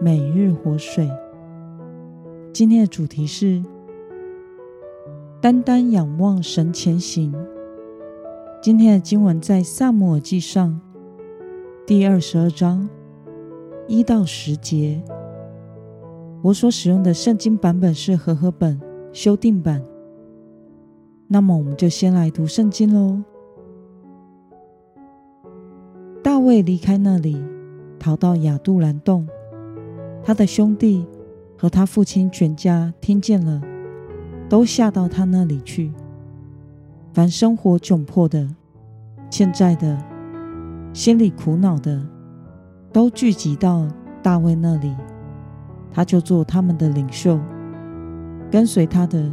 每日活水。今天的主题是单单仰望神前行。今天的经文在撒母耳记上第二十二章一到十节。我所使用的圣经版本是和合本修订版。那么，我们就先来读圣经喽。大卫离开那里，逃到亚杜兰洞。他的兄弟和他父亲全家听见了，都下到他那里去。凡生活窘迫的、欠债的、心里苦恼的，都聚集到大卫那里，他就做他们的领袖。跟随他的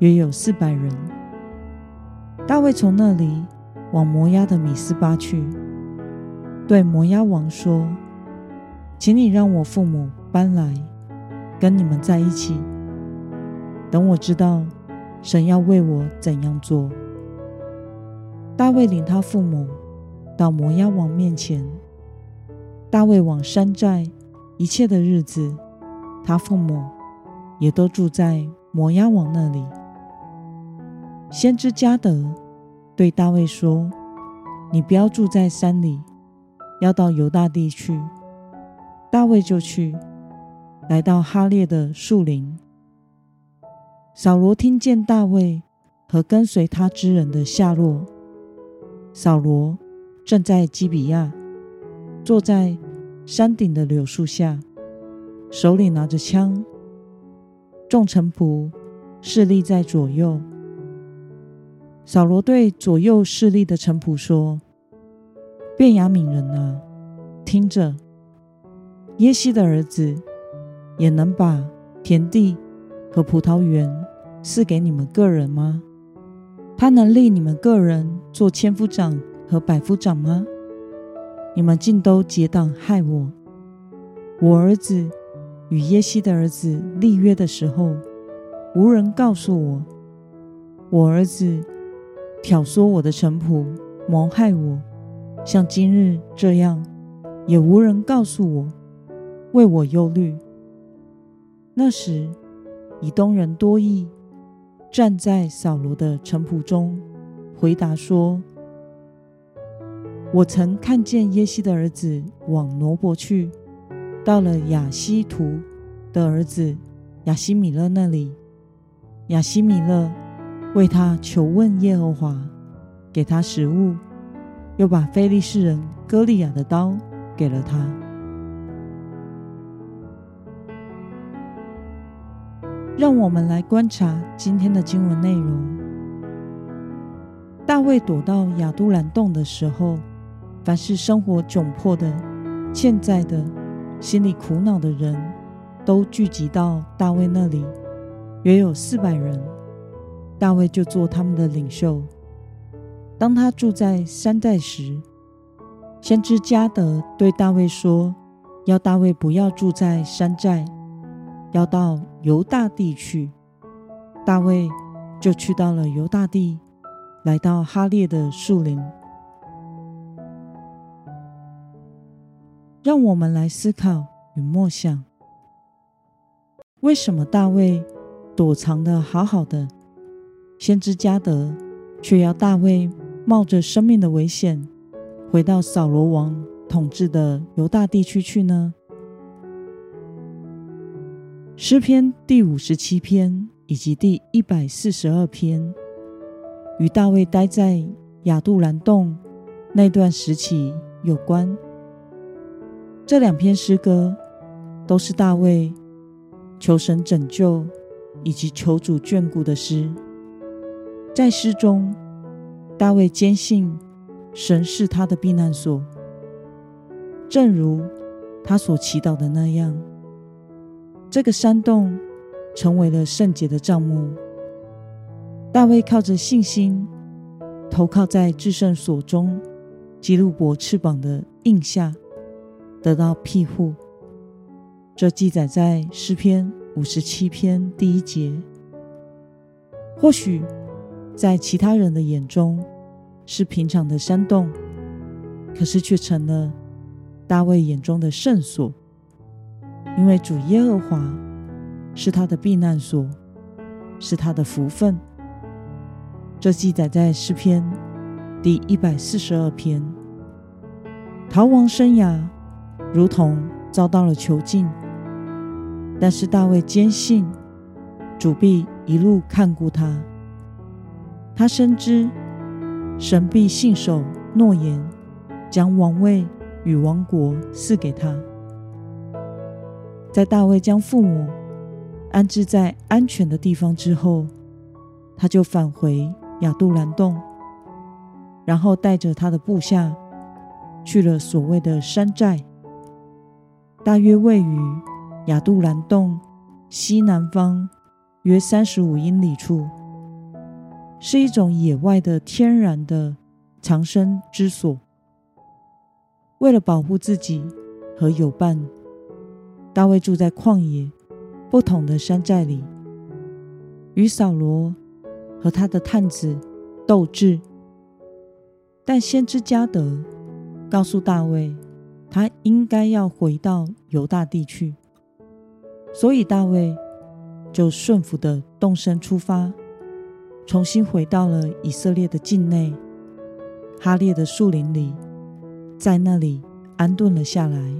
约有四百人。大卫从那里往摩押的米斯巴去，对摩押王说：“请你让我父母搬来，跟你们在一起，等我知道神要为我怎样做。”大卫领他父母到摩押王面前。大卫往山寨一切的日子，他父母也都住在摩押王那里。先知迦得对大卫说：“你不要住在山里，要到犹大地去。”大卫就去，来到哈列的树林。扫罗听见大卫和跟随他之人的下落。扫罗正在基比亚，坐在山顶的柳树下，手里拿着枪。众臣仆侍立在左右。扫罗对左右侍立的臣仆说：“便雅悯人啊，听着，耶西的儿子也能把田地和葡萄园赐给你们个人吗？”他能立你们个人做千夫长和百夫长吗？你们竟都结党害我！我儿子与耶西的儿子立约的时候，无人告诉我；我儿子挑唆我的臣仆谋害我，像今日这样，也无人告诉我，为我忧虑。那时，以东人多益。站在扫罗的臣仆中，回答说：“我曾看见耶西的儿子往挪伯去，到了亚西图的儿子亚西米勒那里。亚西米勒为他求问耶和华，给他食物，又把非利士人歌利亚的刀给了他。”让我们来观察今天的经文内容。大卫躲到亚杜兰洞的时候，凡是生活窘迫的、欠债的、心里苦恼的人，都聚集到大卫那里，约有四百人。大卫就做他们的领袖。当他住在山寨时，先知迦得对大卫说：“要大卫不要住在山寨。”要到犹大地去，大卫就去到了犹大地，来到哈列的树林。让我们来思考与默想：为什么大卫躲藏的好好的，先知加得却要大卫冒着生命的危险，回到扫罗王统治的犹大地区去呢？诗篇第五十七篇以及第一百四十二篇，与大卫待在亚杜兰洞那段时期有关。这两篇诗歌都是大卫求神拯救以及求主眷顾的诗。在诗中，大卫坚信神是他的避难所，正如他所祈祷的那样。这个山洞成为了圣洁的帐幕。大卫靠着信心，投靠在至圣所中基路伯翅膀的印下，得到庇护。这记载在诗篇五十七篇第一节。或许在其他人的眼中是平常的山洞，可是却成了大卫眼中的圣所，因为主耶和华是他的避难所，是他的福分。这记载在诗篇第一百四十二篇。逃亡生涯如同遭到了囚禁，但是大卫坚信主必一路看顾他。他深知神必信守诺言，将王位与王国赐给他。在大卫将父母安置在安全的地方之后，他就返回亚杜兰洞，然后带着他的部下去了所谓的山寨，大约位于亚杜兰洞西南方约三十五英里处，是一种野外的天然的藏身之所。为了保护自己和友伴，大卫住在旷野不同的山寨里，与扫罗和他的探子斗智，但先知加得告诉大卫，他应该要回到犹大地去，所以大卫就顺服的动身出发，重新回到了以色列的境内，哈列的树林里，在那里安顿了下来。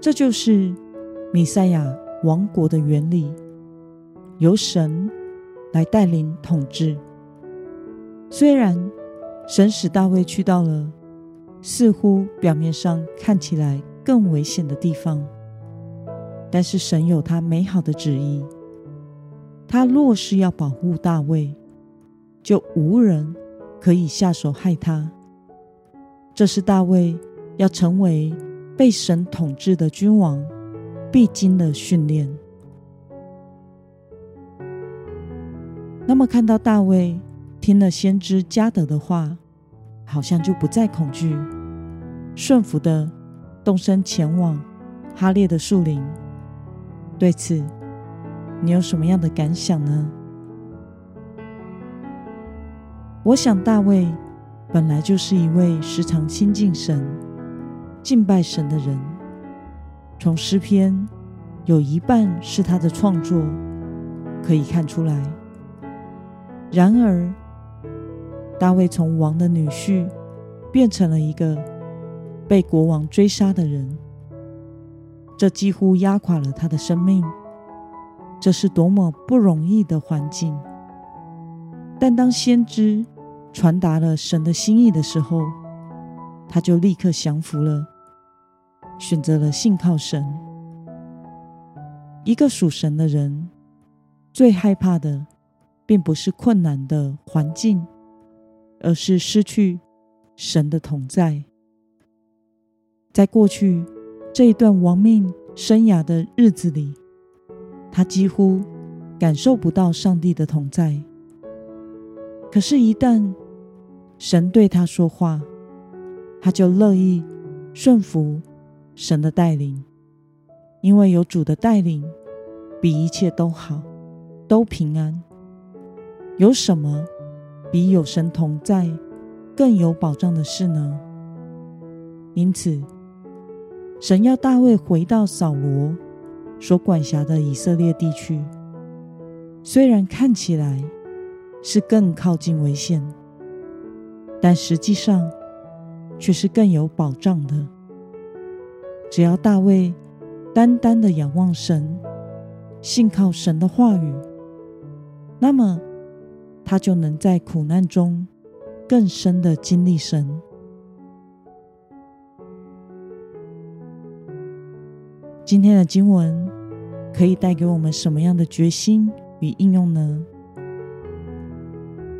这就是弥赛亚王国的原理，由神来带领统治。虽然神使大卫去到了似乎表面上看起来更危险的地方，但是神有他美好的旨意。他若是要保护大卫，就无人可以下手害他。这是大卫要成为被神统治的君王必经的训练。那么，看到大卫听了先知加得的话，好像就不再恐惧，顺服的动身前往哈列的树林。对此，你有什么样的感想呢？我想大卫本来就是一位时常亲近神、敬拜神的人，从诗篇有一半是他的创作，可以看出来。然而，大卫从王的女婿变成了一个被国王追杀的人，这几乎压垮了他的生命。这是多么不容易的环境！但当先知传达了神的心意的时候，他就立刻降服了，选择了信靠神。一个属神的人最害怕的，并不是困难的环境，而是失去神的同在。在过去这一段亡命生涯的日子里，他几乎感受不到上帝的同在。可是，一旦神对他说话，他就乐意顺服神的带领，因为有主的带领，比一切都好，都平安。有什么比有神同在更有保障的事呢？因此，神要大卫回到扫罗所管辖的以色列地区，虽然看起来是更靠近危险，但实际上却是更有保障的。只要大卫单单的仰望神，信靠神的话语，那么，他就能在苦难中更深的经历神。今天的经文可以带给我们什么样的决心与应用呢？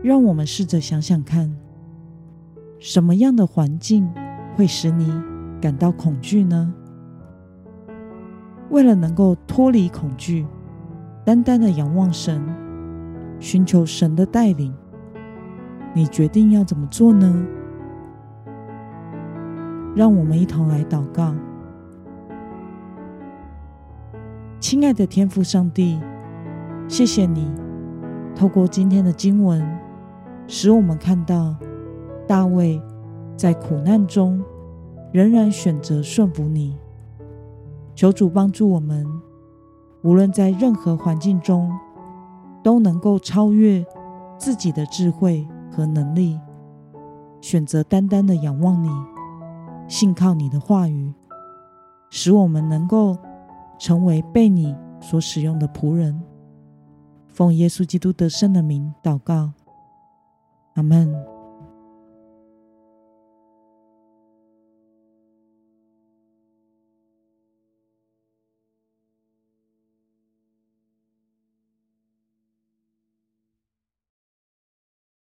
让我们试着想想看，什么样的环境会使你感到恐惧呢？为了能够脱离恐惧，单单的仰望神，寻求神的带领，你决定要怎么做呢？让我们一同来祷告。亲爱的天父上帝，谢谢你透过今天的经文，使我们看到大卫在苦难中仍然选择顺服你。求主帮助我们，无论在任何环境中，都能够超越自己的智慧和能力，选择单单的仰望你，信靠你的话语，使我们能够。成为被你所使用的仆人，奉耶稣基督得胜的名祷告，阿门。